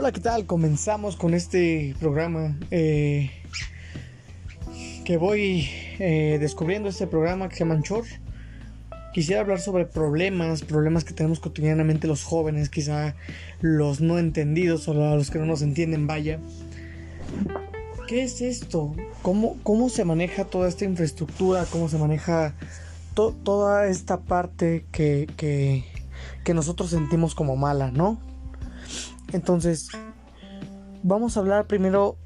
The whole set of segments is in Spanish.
Hola, ¿qué tal? Comenzamos con este programa eh, que voy eh, descubriendo este programa que se llama Anchor. Quisiera hablar sobre problemas, problemas que tenemos cotidianamente los jóvenes, quizá los no entendidos o los que no nos entienden, vaya. ¿Qué es esto? ¿Cómo, cómo se maneja toda esta infraestructura? ¿Cómo se maneja toda esta parte que, que, que nosotros sentimos como mala, ¿no? Entonces, vamos a hablar primero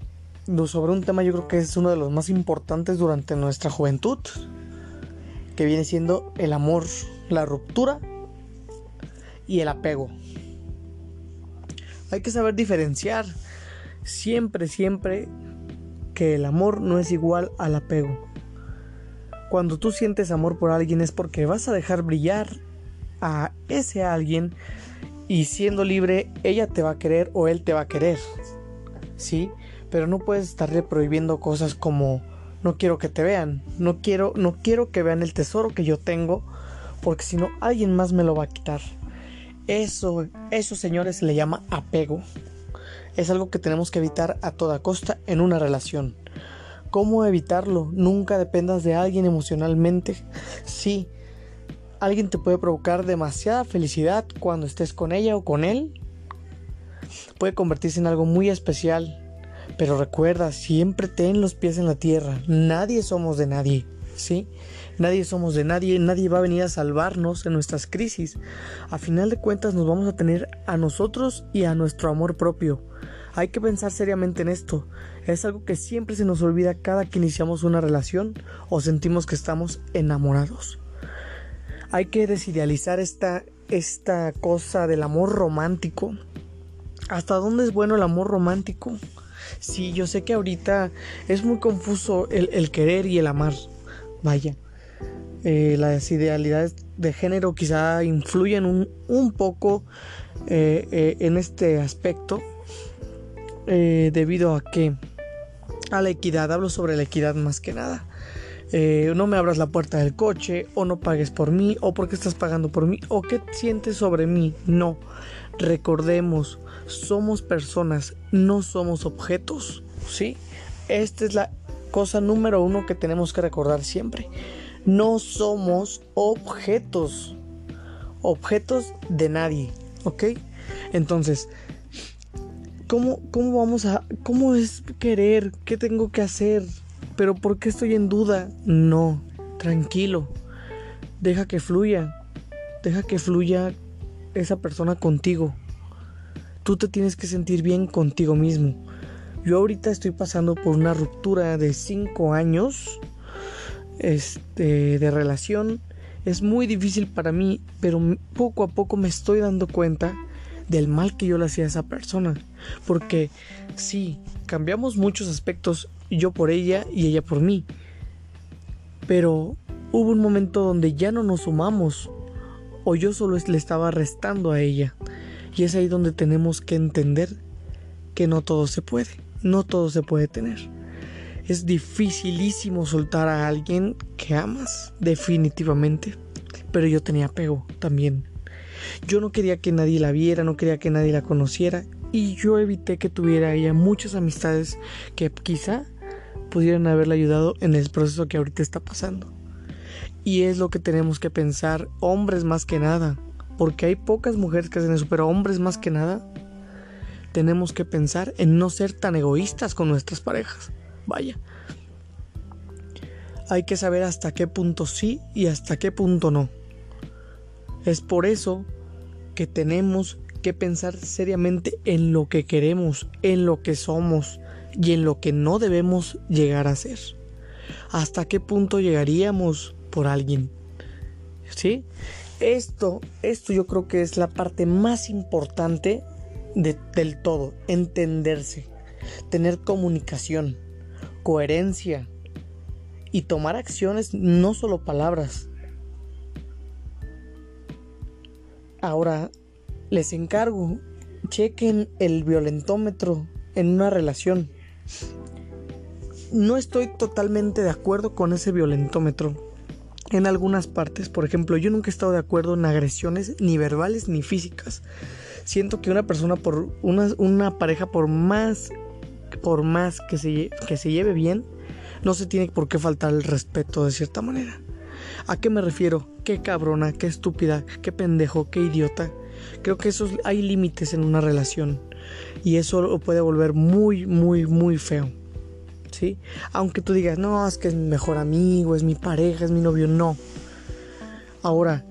sobre un tema yo creo que es uno de los más importantes durante nuestra juventud, que viene siendo el amor, la ruptura y el apego. Hay que saber diferenciar siempre, siempre que el amor no es igual al apego. Cuando tú sientes amor por alguien es porque vas a dejar brillar a ese alguien y siendo libre ella te va a querer o él te va a querer. ¿Sí? Pero no puedes estarle prohibiendo cosas como no quiero que te vean, no quiero no quiero que vean el tesoro que yo tengo porque si no alguien más me lo va a quitar. Eso eso señores se le llama apego. Es algo que tenemos que evitar a toda costa en una relación. ¿Cómo evitarlo? Nunca dependas de alguien emocionalmente. Sí, alguien te puede provocar demasiada felicidad cuando estés con ella o con él. Puede convertirse en algo muy especial. Pero recuerda, siempre ten los pies en la tierra. Nadie somos de nadie. ¿Sí? Nadie somos de nadie, nadie va a venir a salvarnos en nuestras crisis. A final de cuentas nos vamos a tener a nosotros y a nuestro amor propio. Hay que pensar seriamente en esto. Es algo que siempre se nos olvida cada que iniciamos una relación o sentimos que estamos enamorados hay que desidealizar esta, esta cosa del amor romántico. ¿Hasta dónde es bueno el amor romántico? Sí, yo sé que ahorita es muy confuso el, querer y el amar. Vaya. Eh, las idealidades de género quizá influyen un, poco eh, eh, en este aspecto. debido a que a la equidad, hablo sobre la equidad más que nada. Eh, no me abras la puerta del coche, o no pagues por mí, o porque estás pagando por mí, o qué sientes sobre mí. No, recordemos, somos personas, no somos objetos, ¿sí? Esta es la cosa número uno que tenemos que recordar siempre. No somos objetos, objetos de nadie, ¿ok? Entonces, ¿cómo, cómo vamos a, cómo es querer? ¿Qué tengo que hacer? Pero ¿por qué estoy en duda? No, tranquilo. Deja que fluya. Deja que fluya esa persona contigo. Tú te tienes que sentir bien contigo mismo. Yo ahorita estoy pasando por una ruptura de 5 años este, de relación. Es muy difícil para mí, pero poco a poco me estoy dando cuenta del mal que yo le hacía a esa persona. Porque sí, cambiamos muchos aspectos yo por ella y ella por mí. Pero hubo un momento donde ya no nos sumamos o yo solo le estaba restando a ella. Y es ahí donde tenemos que entender que no todo se puede, no todo se puede tener. Es dificilísimo soltar a alguien que amas, definitivamente. Pero yo tenía apego también. Yo no quería que nadie la viera, no quería que nadie la conociera. Y yo evité que tuviera ella muchas amistades que quizá pudieran haberle ayudado en el proceso que ahorita está pasando. Y es lo que tenemos que pensar, hombres más que nada, porque hay pocas mujeres que hacen eso, pero hombres más que nada, tenemos que pensar en no ser tan egoístas con nuestras parejas. Vaya. Hay que saber hasta qué punto sí y hasta qué punto no. Es por eso que tenemos que pensar seriamente en lo que queremos, en lo que somos, y en lo que no debemos llegar a ser. ¿Hasta qué punto llegaríamos por alguien? ¿Sí? Esto, esto yo creo que es la parte más importante del todo, entenderse, tener comunicación, coherencia y tomar acciones, no solo palabras. Ahora, les encargo, chequen el violentómetro en una relación no estoy totalmente de acuerdo con ese violentómetro. En algunas partes, por ejemplo, yo nunca he estado de acuerdo en agresiones ni verbales ni físicas. siento que una persona por una, pareja por más por más que se, que se lleve bien, no se tiene por qué faltar el respeto de cierta manera. ¿A qué me refiero? Qué cabrona, qué estúpida, qué pendejo, qué idiota. Creo que esos hay límites en una relación y eso lo puede volver muy, muy, muy feo. ¿Sí? Aunque tú digas, no, es que es mi mejor amigo, es mi pareja, es mi novio, no. Ahora,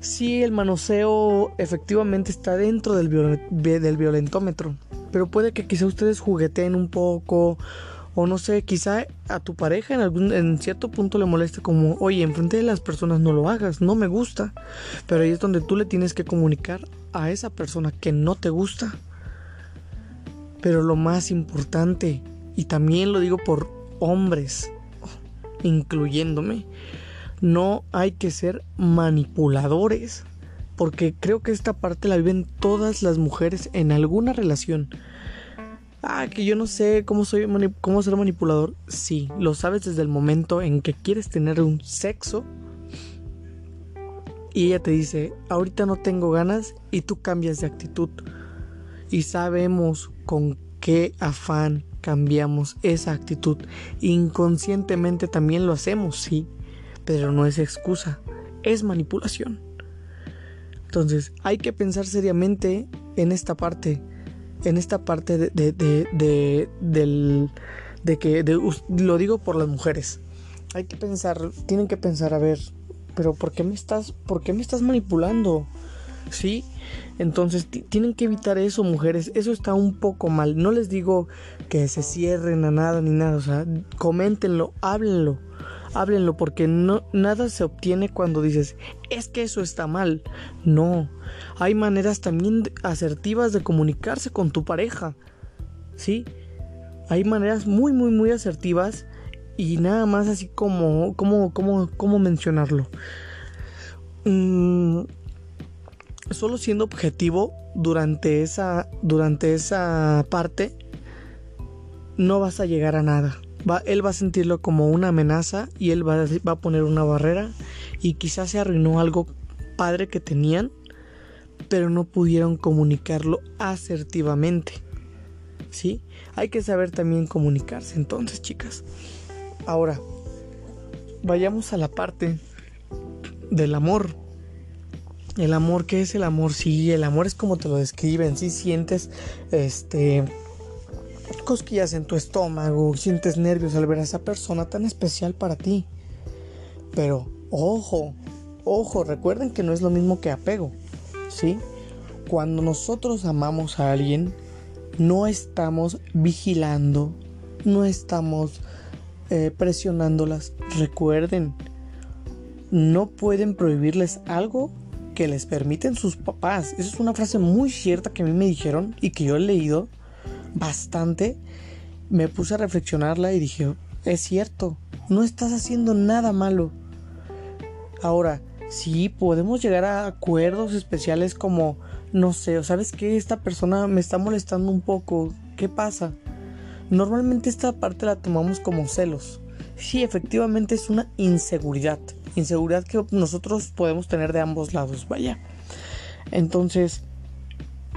sí, el manoseo efectivamente está dentro del, del violentómetro, pero puede que quizá ustedes jugueteen un poco o no sé, quizá a tu pareja en algún en cierto punto le moleste como, "Oye, enfrente de las personas no lo hagas, no me gusta." Pero ahí es donde tú le tienes que comunicar a esa persona que no te gusta. Pero lo más importante, y también lo digo por hombres, incluyéndome, no hay que ser manipuladores, porque creo que esta parte la viven todas las mujeres en alguna relación. Ah, que yo no sé cómo soy cómo ser manipulador. Sí, lo sabes desde el momento en que quieres tener un sexo y ella te dice, "Ahorita no tengo ganas" y tú cambias de actitud. Y sabemos con qué afán cambiamos esa actitud. Inconscientemente también lo hacemos, sí, pero no es excusa, es manipulación. Entonces, hay que pensar seriamente en esta parte en esta parte de, de, de, de que lo digo por las mujeres. Hay que pensar, tienen que pensar, a ver, pero ¿por qué me estás, por qué me estás manipulando? ¿Sí? Entonces tienen que evitar eso, mujeres. Eso está un poco mal. No les digo que se cierren a nada ni nada. O sea, coméntenlo, háblenlo háblenlo porque no, nada se obtiene cuando dices, es que eso está mal. No, hay maneras también asertivas de comunicarse con tu pareja. ¿Sí? Hay maneras muy, muy, muy asertivas y nada más así como, como, como, como mencionarlo. Mm, solo siendo objetivo durante esa, durante esa parte, no vas a llegar a nada él va a sentirlo como una amenaza y él va, va a poner una barrera y quizás se arruinó algo padre que tenían, pero no pudieron comunicarlo asertivamente. ¿Sí? Hay que saber también comunicarse entonces, chicas. Ahora, vayamos a la parte del amor. El amor, ¿qué es el amor? Sí, el amor es como te lo describen, si sientes este cosquillas en tu estómago, sientes nervios al ver a esa persona tan especial para ti. Pero, ojo, ojo, recuerden que no es lo mismo que apego, ¿sí? Cuando nosotros amamos a alguien, no estamos vigilando, no estamos eh, presionándolas. Recuerden, no pueden prohibirles algo que les permiten sus papás. Esa es una frase muy cierta que a mí me dijeron y que yo he leído bastante, me puse a reflexionarla y dije, es cierto, no estás haciendo nada malo. Ahora, sí, podemos llegar a acuerdos especiales como, no sé, ¿sabes qué? Esta persona me está molestando un poco, ¿qué pasa? Normalmente esta parte la tomamos como celos. Sí, efectivamente es una inseguridad. Inseguridad que nosotros podemos tener de ambos lados, vaya. Entonces,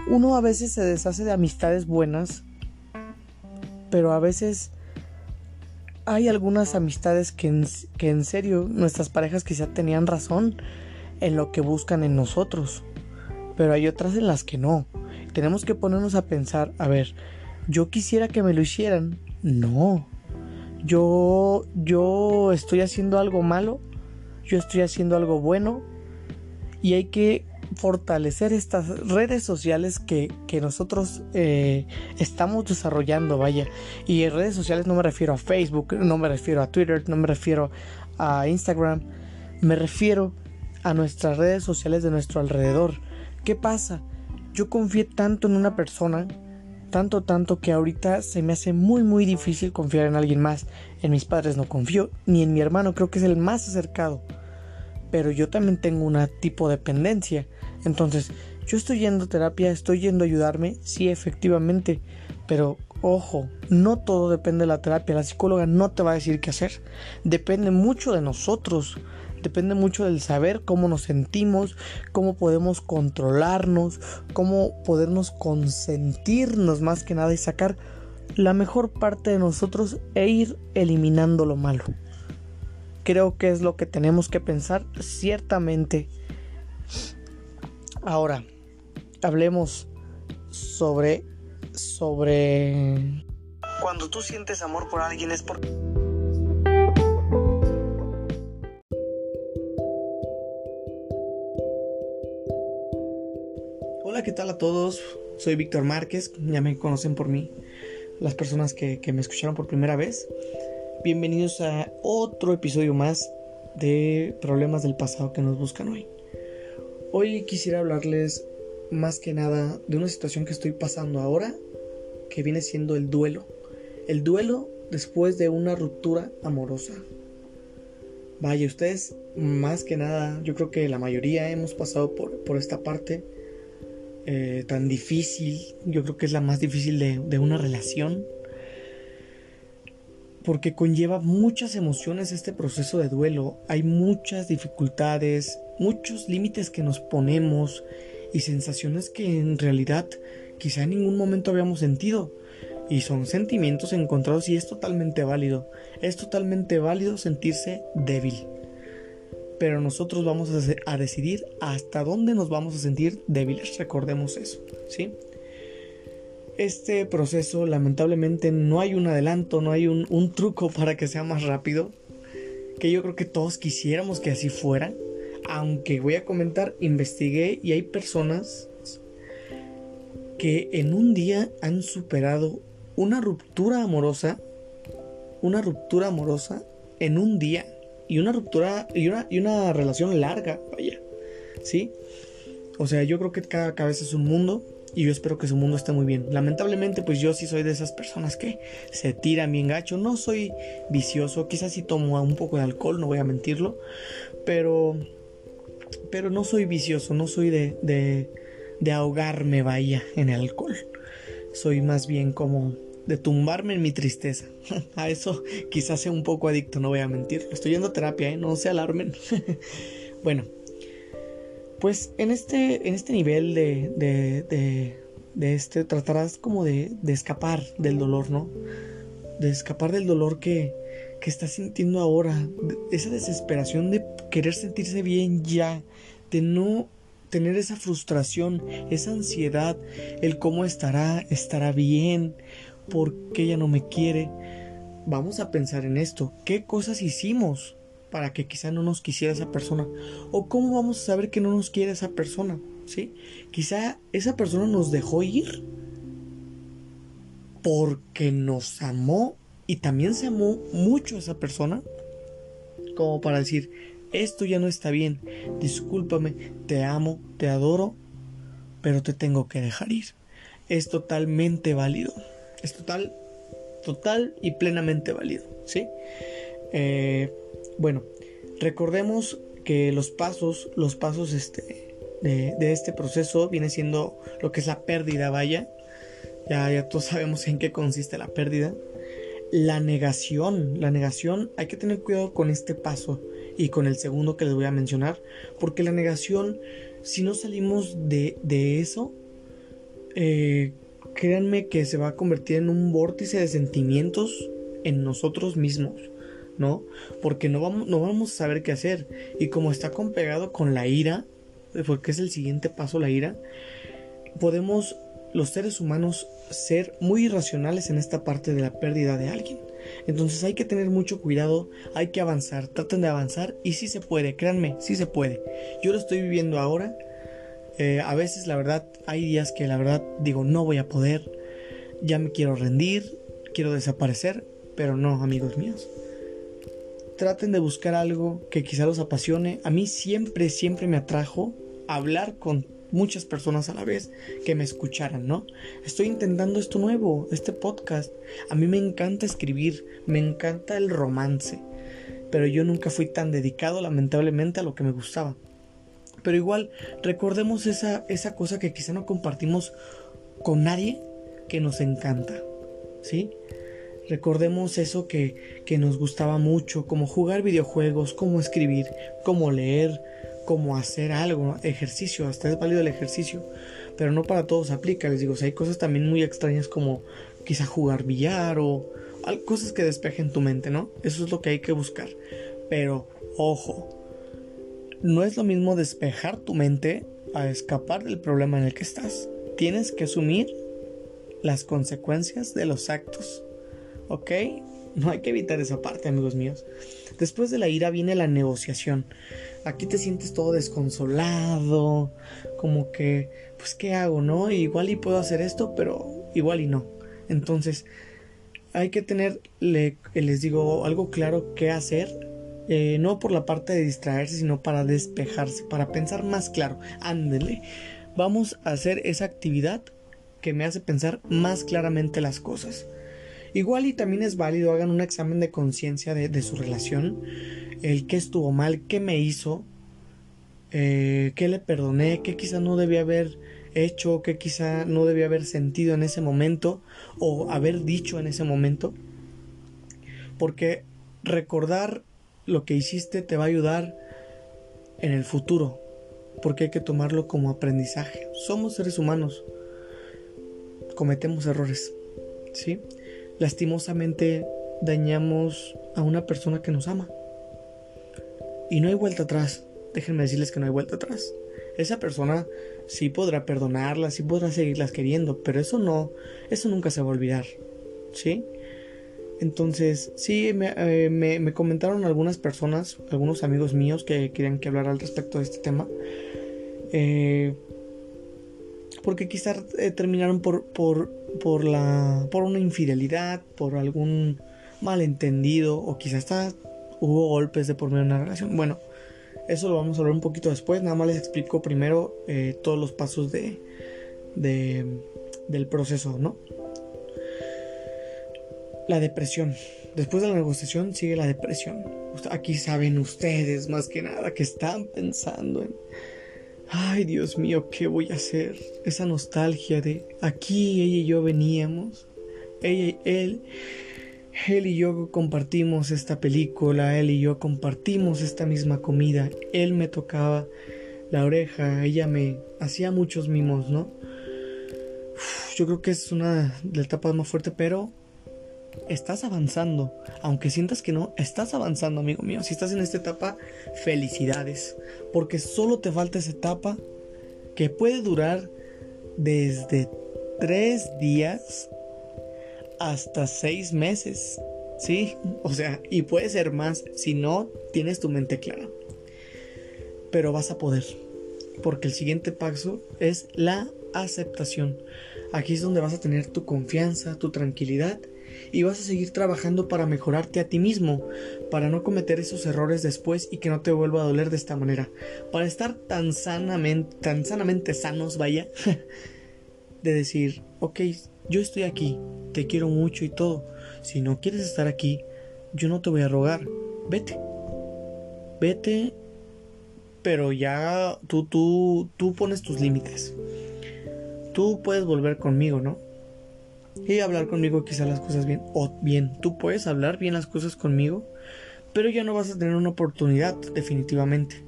uno a veces se deshace de amistades buenas, pero a veces hay algunas amistades que en, que en serio nuestras parejas quizá tenían razón en lo que buscan en nosotros, pero hay otras en las que no. Tenemos que ponernos a pensar, a ver, yo quisiera que me lo hicieran, no. Yo yo estoy haciendo algo malo, yo estoy haciendo algo bueno y hay que fortalecer estas redes sociales que, nosotros eh, estamos desarrollando, vaya. Y en redes sociales no me refiero a Facebook, no me refiero a Twitter, no me refiero a Instagram, me refiero a nuestras redes sociales de nuestro alrededor. ¿Qué pasa? Yo confié tanto en una persona, tanto, tanto que ahorita se me hace muy, muy difícil confiar en alguien más. En mis padres no confío, ni en mi hermano, creo que es el más acercado. Pero yo también tengo una tipo de dependencia. Entonces, yo estoy yendo a terapia, estoy yendo a ayudarme, sí, efectivamente, pero ojo, no todo depende de la terapia, la psicóloga no te va a decir qué hacer, depende mucho de nosotros, depende mucho del saber cómo nos sentimos, cómo podemos controlarnos, cómo podernos consentirnos más que nada y sacar la mejor parte de nosotros e ir eliminando lo malo. Creo que es lo que tenemos que pensar ciertamente. Ahora, hablemos sobre sobre cuando tú sientes amor por alguien es porque ¿qué tal a todos? Soy Víctor Márquez, ya me conocen por mí, las personas que, que me escucharon por primera vez. Bienvenidos a otro episodio más de Problemas del pasado que nos buscan hoy. Hoy quisiera hablarles más que nada de una situación que estoy pasando ahora, que viene siendo el duelo. El duelo después de una ruptura amorosa. Vaya, ustedes más que nada, yo creo que la mayoría hemos pasado por, por esta parte eh, tan difícil. Yo creo que es la más difícil de, de una relación porque conlleva muchas emociones este proceso de duelo. Hay muchas dificultades, muchos límites que nos ponemos y sensaciones que en realidad quizá en ningún momento habíamos sentido. Y son sentimientos encontrados y es totalmente válido. Es totalmente válido sentirse débil. Pero nosotros vamos a, decidir hasta dónde nos vamos a sentir débiles. Recordemos eso, ¿sí? Este proceso lamentablemente no hay un adelanto, no hay un, un truco para que sea más rápido. Que yo creo que todos quisiéramos que así fuera. Aunque voy a comentar, investigué y hay personas que en un día han superado una ruptura amorosa, una ruptura amorosa en un día y una ruptura y una, y una relación larga, vaya, ¿sí? O sea, yo creo que cada cabeza es un mundo y yo espero que su mundo esté muy bien. Lamentablemente, pues yo sí soy de esas personas que se tiran bien gacho. No soy vicioso, quizás sí tomo un poco de alcohol, no voy a mentirlo, pero, pero no soy vicioso, no soy de, de, de ahogarme, vaya, en el alcohol. Soy más bien como de tumbarme en mi tristeza. a eso quizás sea un poco adicto, no voy a mentir. Estoy yendo a terapia, ¿eh? no se alarmen. bueno, pues en este, en este nivel de, de, de, este, tratarás como de, de, escapar del dolor, ¿no? De escapar del dolor que, que estás sintiendo ahora, esa desesperación de querer sentirse bien ya, de no tener esa frustración, esa ansiedad, el cómo estará, estará bien, por qué ella no me quiere. Vamos a pensar en esto, ¿qué cosas hicimos para que quizá no nos quisiera esa persona? ¿O cómo vamos a saber que no nos quiere esa persona? ¿Sí? Quizá esa persona nos dejó ir porque nos amó y también se amó mucho esa persona como para decir, esto ya no está bien, discúlpame, te amo, te adoro, pero te tengo que dejar ir. Es totalmente válido, es total, total y plenamente válido, ¿sí? Eh, bueno, recordemos que los pasos, los pasos este, de, este proceso viene siendo lo que es la pérdida, vaya. Ya, ya todos sabemos en qué consiste la pérdida. La negación, la negación, hay que tener cuidado con este paso y con el segundo que les voy a mencionar, porque la negación, si no salimos de, de eso, eh, créanme que se va a convertir en un vórtice de sentimientos en nosotros mismos. ¿no? Porque no vamos, no vamos a saber qué hacer. Y como está compegado con la ira, porque es el siguiente paso la ira, podemos los seres humanos ser muy irracionales en esta parte de la pérdida de alguien. Entonces hay que tener mucho cuidado, hay que avanzar, traten de avanzar y si se puede, créanme, si se puede. Yo lo estoy viviendo ahora. Eh, a veces la verdad hay días que la verdad digo no voy a poder, ya me quiero rendir, quiero desaparecer, pero no amigos míos traten de buscar algo que quizá los apasione. A mí siempre, siempre me atrajo hablar con muchas personas a la vez que me escucharan, ¿no? Estoy intentando esto nuevo, este podcast. A mí me encanta escribir, me encanta el romance, pero yo nunca fui tan dedicado lamentablemente a lo que me gustaba. Pero igual, recordemos esa, esa cosa que quizá no compartimos con nadie que nos encanta, ¿sí? Recordemos eso que, que nos gustaba mucho, como jugar videojuegos, como escribir, como leer, como hacer algo, ejercicio, hasta es válido el ejercicio, pero no para todos aplica, les digo, hay cosas también muy extrañas como quizá jugar billar o cosas que despejen tu mente, ¿no? Eso es lo que hay que buscar. Pero, ojo, no es lo mismo despejar tu mente a escapar del problema en el que estás. Tienes que asumir las consecuencias de los actos. ¿Ok? No hay que evitar esa parte, amigos míos. Después de la ira viene la negociación. Aquí te sientes todo desconsolado, como que, pues, ¿qué hago, no? Igual y puedo hacer esto, pero igual y no. Entonces, hay que tener, les digo, algo claro qué hacer. Eh, no por la parte de distraerse, sino para despejarse, para pensar más claro. Ándele. Vamos a hacer esa actividad que me hace pensar más claramente las cosas. Igual y también es válido, hagan un examen de conciencia de, su relación, el qué estuvo mal, qué me hizo, eh, qué le perdoné, qué quizá no debía haber hecho, qué quizá no debía haber sentido en ese momento o haber dicho en ese momento. Porque recordar lo que hiciste te va a ayudar en el futuro, porque hay que tomarlo como aprendizaje. Somos seres humanos, cometemos errores, ¿sí? Lastimosamente dañamos a una persona que nos ama. Y no hay vuelta atrás. Déjenme decirles que no hay vuelta atrás. Esa persona sí podrá perdonarlas, sí podrá seguirlas queriendo, pero eso no, eso nunca se va a olvidar, ¿sí? Entonces, sí, me, eh, comentaron algunas personas, algunos amigos míos que querían que hablara al respecto de este tema. Eh, porque quizás eh, terminaron por, por, por, la, por una infidelidad, por algún malentendido, o quizás hubo golpes de por medio de una relación. Bueno, eso lo vamos a hablar un poquito después. Nada más les explico primero eh, todos los pasos de, del proceso, ¿no? La depresión. Después de la negociación sigue la depresión. Aquí saben ustedes más que nada que están pensando en... Ay, Dios mío, ¿qué voy a hacer? Esa nostalgia de aquí ella y yo veníamos. Ella, él él y yo compartimos esta película, él y yo compartimos esta misma comida, él me tocaba la oreja, ella me hacía muchos mimos, ¿no? yo creo que es una de las etapas más fuertes, pero estás avanzando, aunque sientas que no, estás avanzando, amigo mío. Si estás en esta etapa, felicidades, porque solo te falta esa etapa que puede durar desde tres días hasta seis meses. ¿Sí? O sea, y puede ser más si no tienes tu mente clara. Pero vas a poder. Porque el siguiente paso es la aceptación. Aquí es donde vas a tener tu confianza, tu tranquilidad y vas a seguir trabajando para mejorarte a ti mismo, para no cometer esos errores después y que no te vuelva a doler de esta manera, para estar tan sanamente, tan sanamente sanos, vaya, de decir, ok, yo estoy aquí, te quiero mucho y todo. Si no quieres estar aquí, yo no te voy a rogar. Vete. Vete, pero ya tú, tú, tú pones tus límites. Tú puedes volver conmigo, ¿no? Y hablar conmigo quizá las cosas bien. O bien, tú puedes hablar bien las cosas conmigo, pero ya no vas a tener una oportunidad, definitivamente.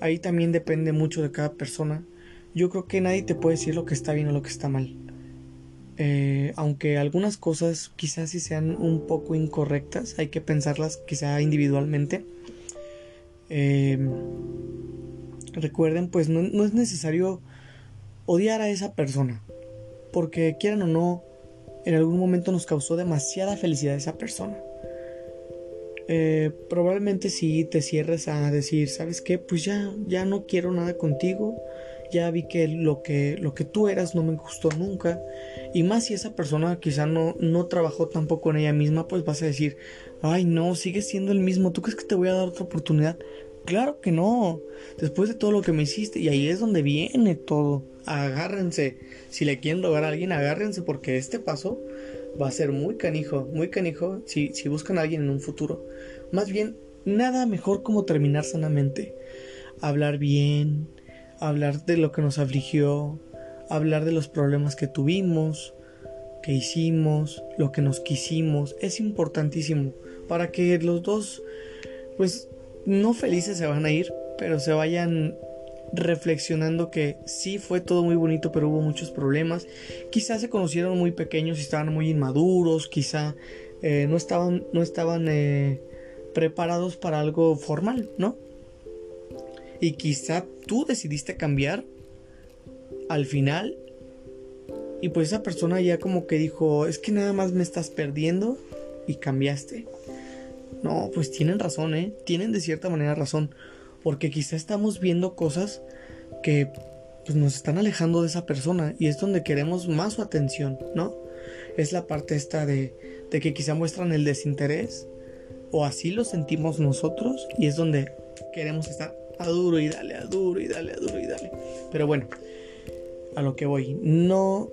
Ahí también depende mucho de cada persona. Yo creo que nadie te puede decir lo que está bien o lo que está mal. Eh, aunque algunas cosas quizás sí sean un poco incorrectas, hay que pensarlas quizá individualmente. Em, recuerden, pues no, es necesario odiar a esa persona, porque quieran o no, en algún momento nos causó demasiada felicidad esa persona. Eh, probablemente si te cierres a decir, ¿sabes qué? Pues ya, ya no quiero nada contigo, ya vi que lo que lo que tú eras no me gustó nunca. Y más si esa persona quizá no no trabajó tampoco en ella misma pues vas a decir ay no sigues siendo el mismo. Tú crees que te voy a dar otra oportunidad claro que no. Después de todo lo que me hiciste y ahí es donde viene todo agárrense. Si le quieren rogar a alguien agárrense porque este paso va a ser muy canijo muy canijo si si buscan a alguien en un futuro. Más bien nada mejor como terminar sanamente. Hablar bien hablar de lo que nos afligió, hablar de los problemas que tuvimos, que hicimos, lo que nos quisimos, es importantísimo. Para que los dos, pues, no felices se van a ir, pero se vayan reflexionando que sí fue todo muy bonito, pero hubo muchos problemas. Quizás se conocieron muy pequeños y estaban muy inmaduros, quizá eh, no estaban, no estaban eh, preparados para algo formal, ¿no? Y quizá tú decidiste cambiar al final y pues esa persona ya como que dijo, es que nada más me estás perdiendo y cambiaste. No, pues tienen razón, ¿eh? Tienen de cierta manera razón. Porque quizá estamos viendo cosas que pues, nos están alejando de esa persona y es donde queremos más su atención, ¿no? Es la parte esta de, de que quizá muestran el desinterés o así lo sentimos nosotros y es donde queremos estar a duro y dale, a duro y dale, a duro y dale. Pero bueno, a lo que voy, no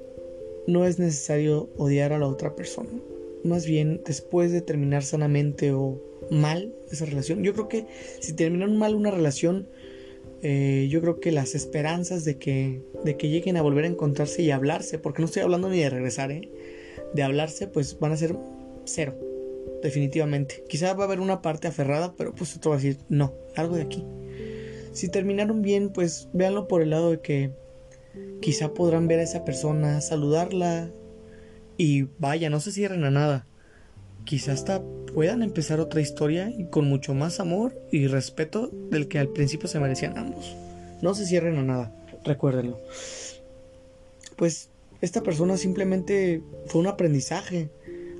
no es necesario odiar a la otra persona. Más bien, después de terminar sanamente o mal esa relación, yo creo que si terminan mal una relación, eh, yo creo que las esperanzas de que, de que lleguen a volver a encontrarse y hablarse, porque no estoy hablando ni de regresar, ¿eh? de hablarse, pues van a ser cero, definitivamente. Quizá va a haber una parte aferrada, pero pues otro va a decir, no, algo de aquí. Si terminaron bien, pues véanlo por el lado de que Quizá podrán ver a esa persona, saludarla y vaya, no se cierren a nada. Quizá hasta puedan empezar otra historia y con mucho más amor y respeto del que al principio se merecían ambos. No se cierren a nada, recuérdenlo. Pues esta persona simplemente fue un aprendizaje,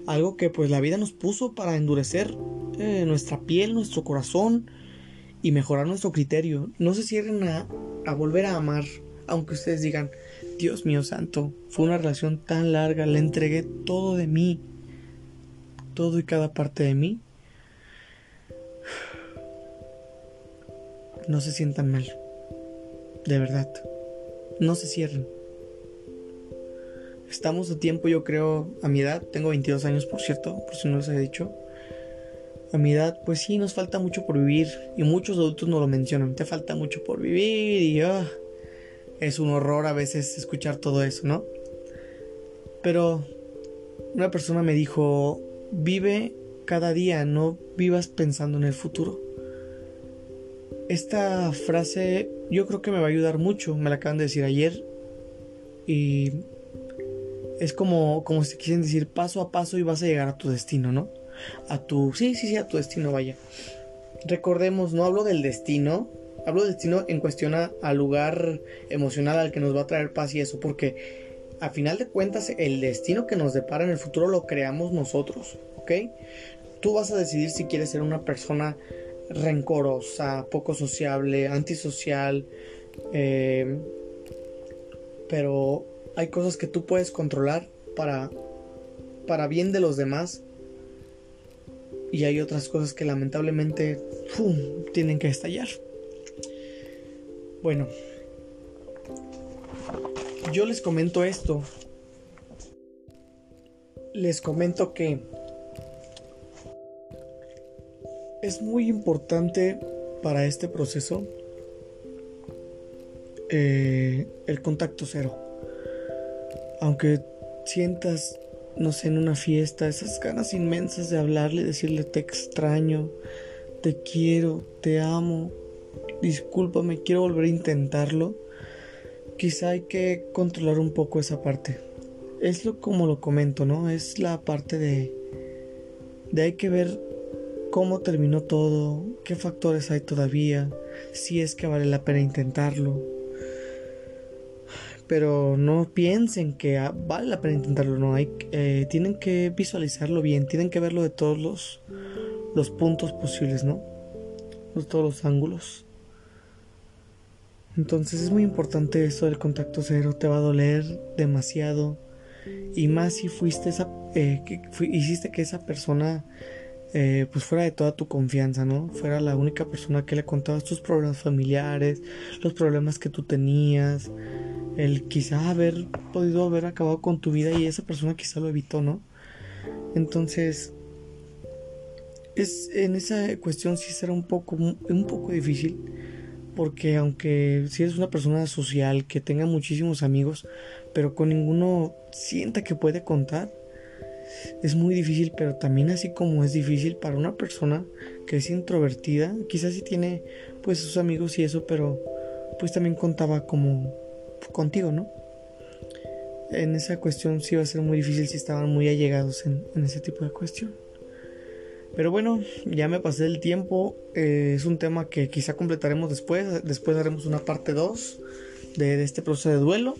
algo que pues la vida nos puso para endurecer eh, nuestra piel, nuestro corazón y mejorar nuestro criterio. No se cierren a, a volver a amar, aunque ustedes digan, Dios mío santo, fue una relación tan larga, le entregué todo de mí, todo y cada parte de mí. No se sientan mal, de verdad, no se cierren. Estamos a tiempo, yo creo, a mi edad, tengo 22 años por cierto, por si no les he dicho. A mi edad, pues sí, nos falta mucho por vivir y muchos adultos nos lo mencionan, te falta mucho por vivir y ah, es un horror a veces escuchar todo eso, ¿no? Pero una persona me dijo, vive cada día, no vivas pensando en el futuro. Esta frase yo creo que me va a ayudar mucho, me la acaban de decir ayer y es como, como si quisiesen decir paso a paso y vas a llegar a tu destino, ¿no? A tu, sí, sí, sí, a tu destino, vaya. Recordemos, no hablo del destino Hablo de destino en cuestión al lugar emocional al que nos va a traer paz y eso, porque a final de cuentas el destino que nos depara en el futuro lo creamos nosotros, ¿ok? Tú vas a decidir si quieres ser una persona rencorosa, poco sociable, antisocial, eh, pero hay cosas que tú puedes controlar para, para bien de los demás y hay otras cosas que lamentablemente tienen que estallar. Bueno, yo les comento esto. Les comento que es muy importante para este proceso eh, el contacto cero. Aunque sientas, no sé, en una fiesta, esas ganas inmensas de hablarle, decirle te extraño, te quiero, te amo, discúlpame, quiero volver a intentarlo, quizá hay que controlar un poco esa parte. Es lo como lo comento, ¿no? Es la parte de de hay que ver cómo terminó todo, qué factores hay todavía, si es que vale la pena intentarlo. Pero no piensen que vale la pena intentarlo, no. Hay, eh, tienen que visualizarlo bien, tienen que verlo de todos los, los puntos posibles, ¿no? De todos los ángulos. Entonces es muy importante eso del contacto cero, te va a doler demasiado. Y más si fuiste esa, eh, que hiciste que esa persona eh, pues fuera de toda tu confianza, ¿no? Fuera la única persona que le contabas tus problemas familiares, los problemas que tú tenías, el quizá haber podido haber acabado con tu vida y esa persona quizá lo evitó, ¿no? Entonces, es en esa cuestión sí será un poco, un poco difícil porque aunque si eres una persona social que tenga muchísimos amigos, pero con ninguno sienta que puede contar, es muy difícil, pero también así como es difícil para una persona que es introvertida, quizás sí tiene pues sus amigos y eso, pero pues también contaba como contigo, ¿no? En esa cuestión sí va a ser muy difícil si estaban muy allegados en, ese tipo de cuestión. Pero bueno, ya me pasé el tiempo. Eh, es un tema que quizá completaremos después. Después haremos una parte 2 de, este proceso de duelo.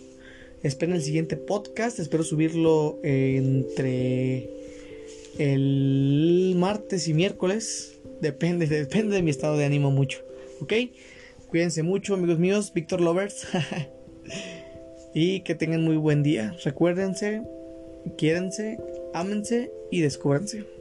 Esperen el siguiente podcast. Espero subirlo entre el martes y miércoles. Depende, depende de mi estado de ánimo mucho. ¿Ok? Cuídense mucho, amigos míos. Víctor Lovers. y que tengan muy buen día. Recuérdense, quiérense, ámense y descúbranse.